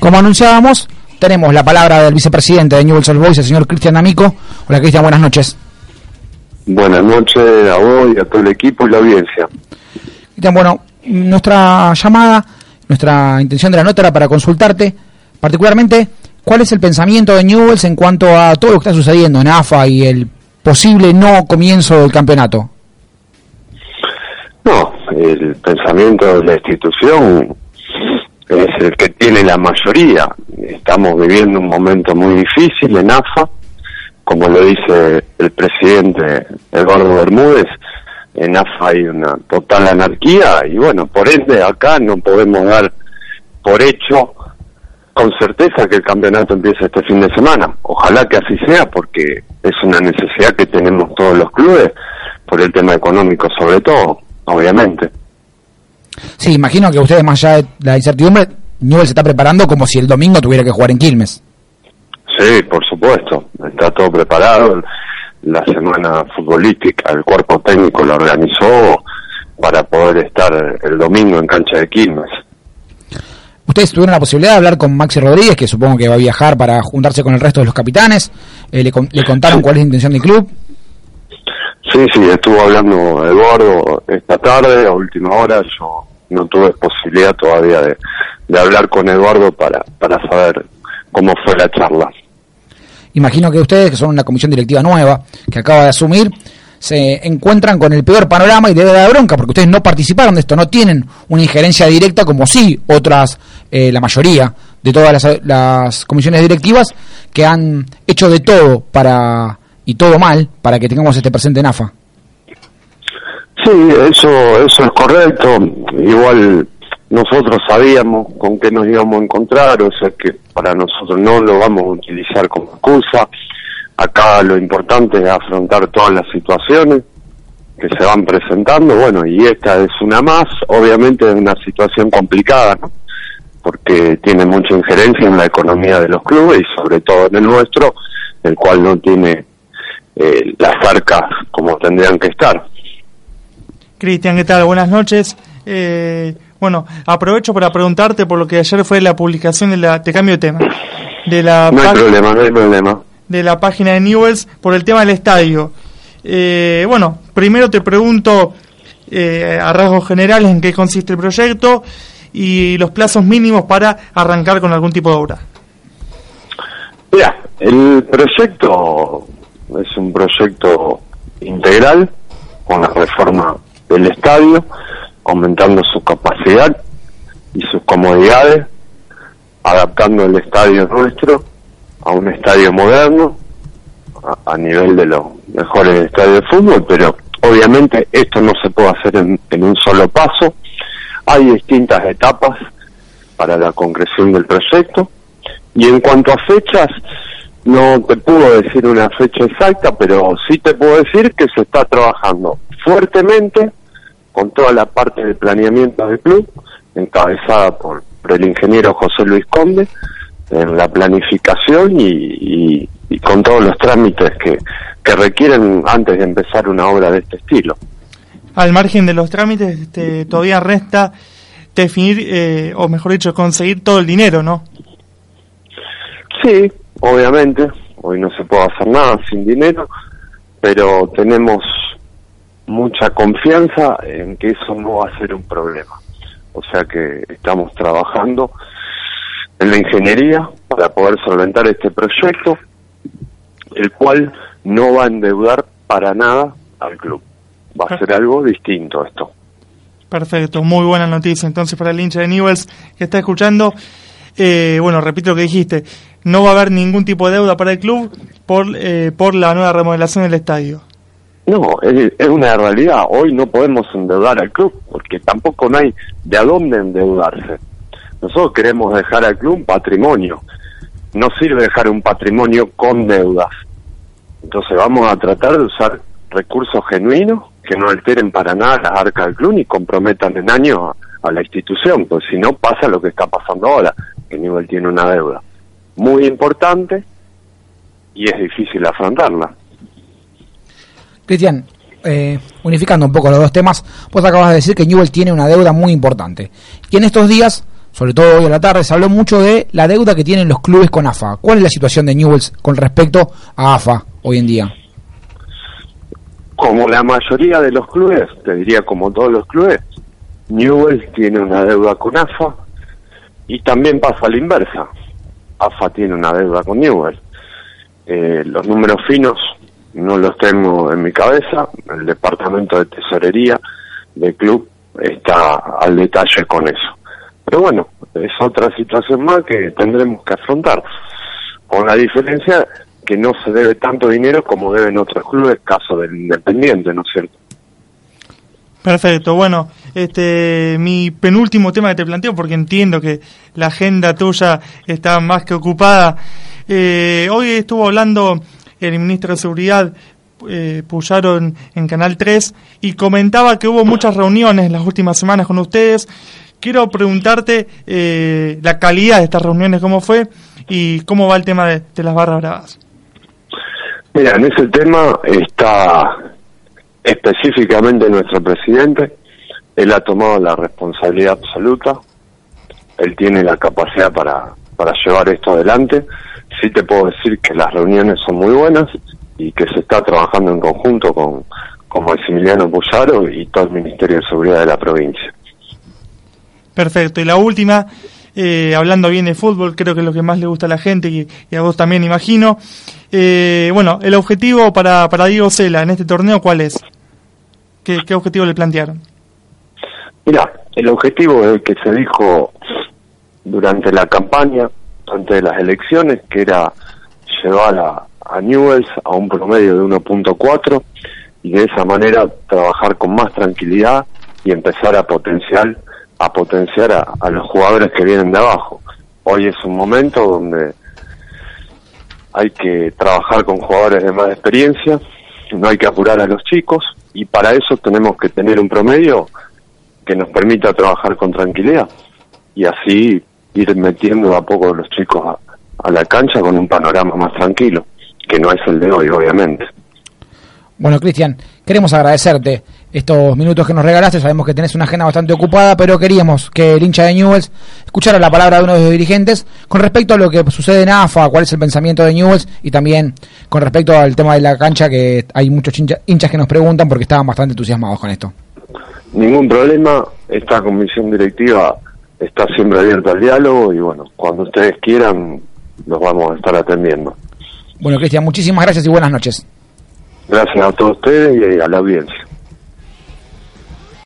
Como anunciábamos, tenemos la palabra del vicepresidente de Newell's Old Boys, el señor Cristian Amico. Hola Cristian, buenas noches. Buenas noches a vos y a todo el equipo y la audiencia. Cristian, bueno, nuestra llamada, nuestra intención de la nota era para consultarte, particularmente, ¿cuál es el pensamiento de Newell's en cuanto a todo lo que está sucediendo en AFA y el posible no comienzo del campeonato? No, el pensamiento de la institución es el que tiene la mayoría. Estamos viviendo un momento muy difícil en AFA, como lo dice el presidente Eduardo Bermúdez, en AFA hay una total anarquía y bueno, por ende acá no podemos dar por hecho con certeza que el campeonato empiece este fin de semana. Ojalá que así sea porque es una necesidad que tenemos todos los clubes por el tema económico sobre todo, obviamente. Sí, imagino que ustedes, más allá de la incertidumbre, Newell se está preparando como si el domingo tuviera que jugar en Quilmes. Sí, por supuesto. Está todo preparado. La semana futbolística, el cuerpo técnico lo organizó para poder estar el domingo en cancha de Quilmes. Ustedes tuvieron la posibilidad de hablar con Maxi Rodríguez, que supongo que va a viajar para juntarse con el resto de los capitanes. Eh, le, le, contaron cuál es la intención del club? Sí, sí, estuvo hablando Eduardo esta tarde, a última hora. Yo no tuve posibilidad todavía de, hablar con Eduardo para, para saber cómo fue la charla. Imagino que ustedes, que son una comisión directiva nueva, que acaba de asumir, se encuentran con el peor panorama y debe dar bronca, porque ustedes no participaron de esto, no tienen una injerencia directa como sí otras, eh, la mayoría de todas las, las comisiones directivas que han hecho de todo para y todo mal para que tengamos este presente en AFA. Sí, eso, eso es correcto. Igual nosotros sabíamos con qué nos íbamos a encontrar, o sea que para nosotros no lo vamos a utilizar como excusa. Acá lo importante es afrontar todas las situaciones que se van presentando, bueno, y esta es una más, obviamente es una situación complicada, ¿no? porque tiene mucha injerencia en la economía de los clubes y sobre todo en el nuestro, el cual no tiene eh, las arcas como tendrían que estar. Cristian, ¿qué tal? Buenas noches. Eh, bueno, aprovecho para preguntarte por lo que ayer fue la publicación de la... Te cambio de tema. De la no hay problema, no hay problema. De la página de Newells por el tema del estadio. Eh, bueno, primero te pregunto eh, a rasgos generales en qué consiste el proyecto y los plazos mínimos para arrancar con algún tipo de obra. Mira, el proyecto es un proyecto integral con la reforma del estadio, aumentando su capacidad y sus comodidades, adaptando el estadio nuestro a un estadio moderno, a, nivel de los mejores estadios de fútbol, pero obviamente esto no se puede hacer en, en un solo paso. Hay distintas etapas para la concreción del proyecto. Y en cuanto a fechas, no te puedo decir una fecha exacta, pero sí te puedo decir que se está trabajando fuertemente con toda la parte de planeamiento del club, encabezada por, el ingeniero José Luis Conde, en la planificación y, con todos los trámites que, que, requieren antes de empezar una obra de este estilo. Al margen de los trámites, este, todavía resta definir, eh, o mejor dicho, conseguir todo el dinero, ¿no? Sí, obviamente, hoy no se puede hacer nada sin dinero, pero tenemos mucha confianza en que eso no va a ser un problema. O sea que estamos trabajando en la ingeniería para poder solventar este proyecto, el cual no va a endeudar para nada al club. Va a ser algo distinto esto. Perfecto, muy buena noticia entonces para el hincha de Newells que está escuchando. Eh, bueno, repito lo que dijiste, no va a haber ningún tipo de deuda para el club por, eh, por la nueva remodelación del estadio. No, es, una realidad. Hoy no podemos endeudar al club porque tampoco no hay de a dónde endeudarse. Nosotros queremos dejar al club un patrimonio. No sirve dejar un patrimonio con deudas. Entonces vamos a tratar de usar recursos genuinos que no alteren para nada las arcas del club ni comprometan en años a, la institución, pues si no pasa lo que está pasando ahora, que nivel tiene una deuda muy importante y es difícil afrontarla. Cristian, eh, unificando un poco los dos temas, vos acabas de decir que Newell tiene una deuda muy importante. Y en estos días sobre todo hoy a la tarde, se habló mucho de la deuda que tienen los clubes con AFA. ¿Cuál es la situación de Newells con respecto a AFA hoy en día? Como la mayoría de los clubes, te diría como todos los clubes, Newells tiene una deuda con AFA y también pasa a la inversa. AFA tiene una deuda con Newell. Eh, los números finos no los tengo en mi cabeza, el departamento de tesorería del club está al detalle con eso. Pero bueno, es otra situación más que tendremos que afrontar, con la diferencia que no se debe tanto dinero como deben otros clubes, caso del Independiente, ¿no es cierto? Perfecto, bueno, este, mi penúltimo tema que te planteo, porque entiendo que la agenda tuya está más que ocupada. Eh, hoy estuvo hablando el ministro de Seguridad, eh, en, Canal 3, y comentaba que hubo muchas reuniones en las últimas semanas con ustedes. Quiero preguntarte eh, la calidad de estas reuniones, cómo fue y cómo va el tema de, de las barras bravas. Mira, en ese tema está específicamente nuestro presidente, él ha tomado la responsabilidad absoluta, él tiene la capacidad para, para llevar esto adelante. Sí te puedo decir que las reuniones son muy buenas y que se está trabajando en conjunto con, con Maximiliano Puyaro y todo el Ministerio de Seguridad de la provincia. Perfecto. Y la última, eh, hablando bien de fútbol, creo que es lo que más le gusta a la gente y, a vos también, imagino. Eh, bueno, el objetivo para, para Diego Cela en este torneo, ¿cuál es? ¿Qué, qué objetivo le plantearon? Mira, el objetivo es el que se dijo durante la campaña, antes de las elecciones, que era llevar a, Newells a un promedio de 1.4 y de esa manera trabajar con más tranquilidad y empezar a potenciar a potenciar a, los jugadores que vienen de abajo. Hoy es un momento donde hay que trabajar con jugadores de más experiencia, no hay que apurar a los chicos y para eso tenemos que tener un promedio que nos permita trabajar con tranquilidad y así ir metiendo a poco los chicos a, la cancha con un panorama más tranquilo, que no es el de hoy, obviamente. Bueno, Cristian, queremos agradecerte estos minutos que nos regalaste. Sabemos que tenés una agenda bastante ocupada, pero queríamos que el hincha de Newells escuchara la palabra de uno de los dirigentes con respecto a lo que sucede en AFA, cuál es el pensamiento de Newells y también con respecto al tema de la cancha, que hay muchos hinchas que nos preguntan porque estaban bastante entusiasmados con esto. Ningún problema, esta comisión directiva está siempre abierta al diálogo y bueno, cuando ustedes quieran los vamos a estar atendiendo. Bueno, Cristian, muchísimas gracias y buenas noches. Gracias a todos ustedes y a la audiencia.